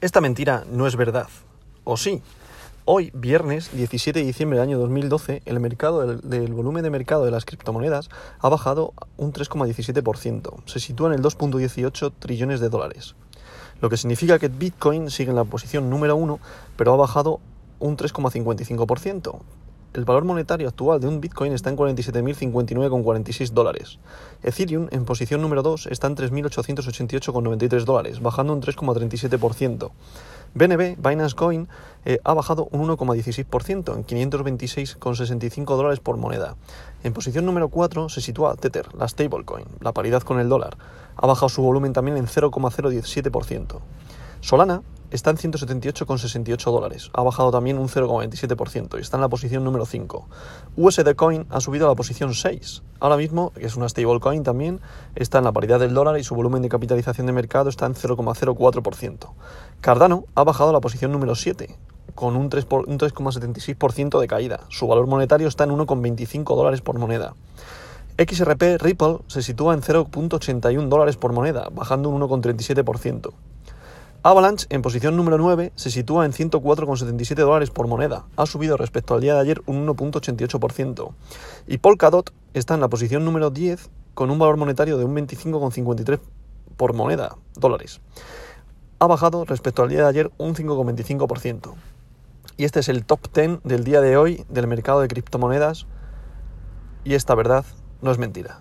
Esta mentira no es verdad. ¿O sí? Hoy, viernes 17 de diciembre del año 2012, el mercado del, volumen de mercado de las criptomonedas ha bajado un 3,17%. Se sitúa en el 2.18 trillones de dólares. Lo que significa que Bitcoin sigue en la posición número 1, pero ha bajado un 3,55%. El valor monetario actual de un Bitcoin está en 47.059,46 dólares. Ethereum, en posición número 2, está en 3.888,93 dólares, bajando un 3,37%. BNB, Binance Coin, eh, ha bajado un 1,16% en 526,65 dólares por moneda. En posición número 4 se sitúa Tether, la stablecoin, la paridad con el dólar. Ha bajado su volumen también en 0,017%. Solana está en 178,68 dólares, ha bajado también un 0,27% y está en la posición número 5. USD Coin ha subido a la posición 6. Ahora mismo, que es una stablecoin también, está en la paridad del dólar y su volumen de capitalización de mercado está en 0,04%. Cardano ha bajado a la posición número 7, con un 3,76% de caída. Su valor monetario está en 1,25 dólares por moneda. XRP Ripple se sitúa en 0,81 dólares por moneda, bajando un 1,37%. Avalanche, en posición número 9, se sitúa en 104,77 dólares por moneda. Ha subido respecto al día de ayer un 1,88%. Y Polkadot está en la posición número 10 con un valor monetario de un 25,53 por moneda, dólares. Ha bajado respecto al día de ayer un 5,25%. Y este es el top 10 del día de hoy del mercado de criptomonedas. Y esta verdad no es mentira.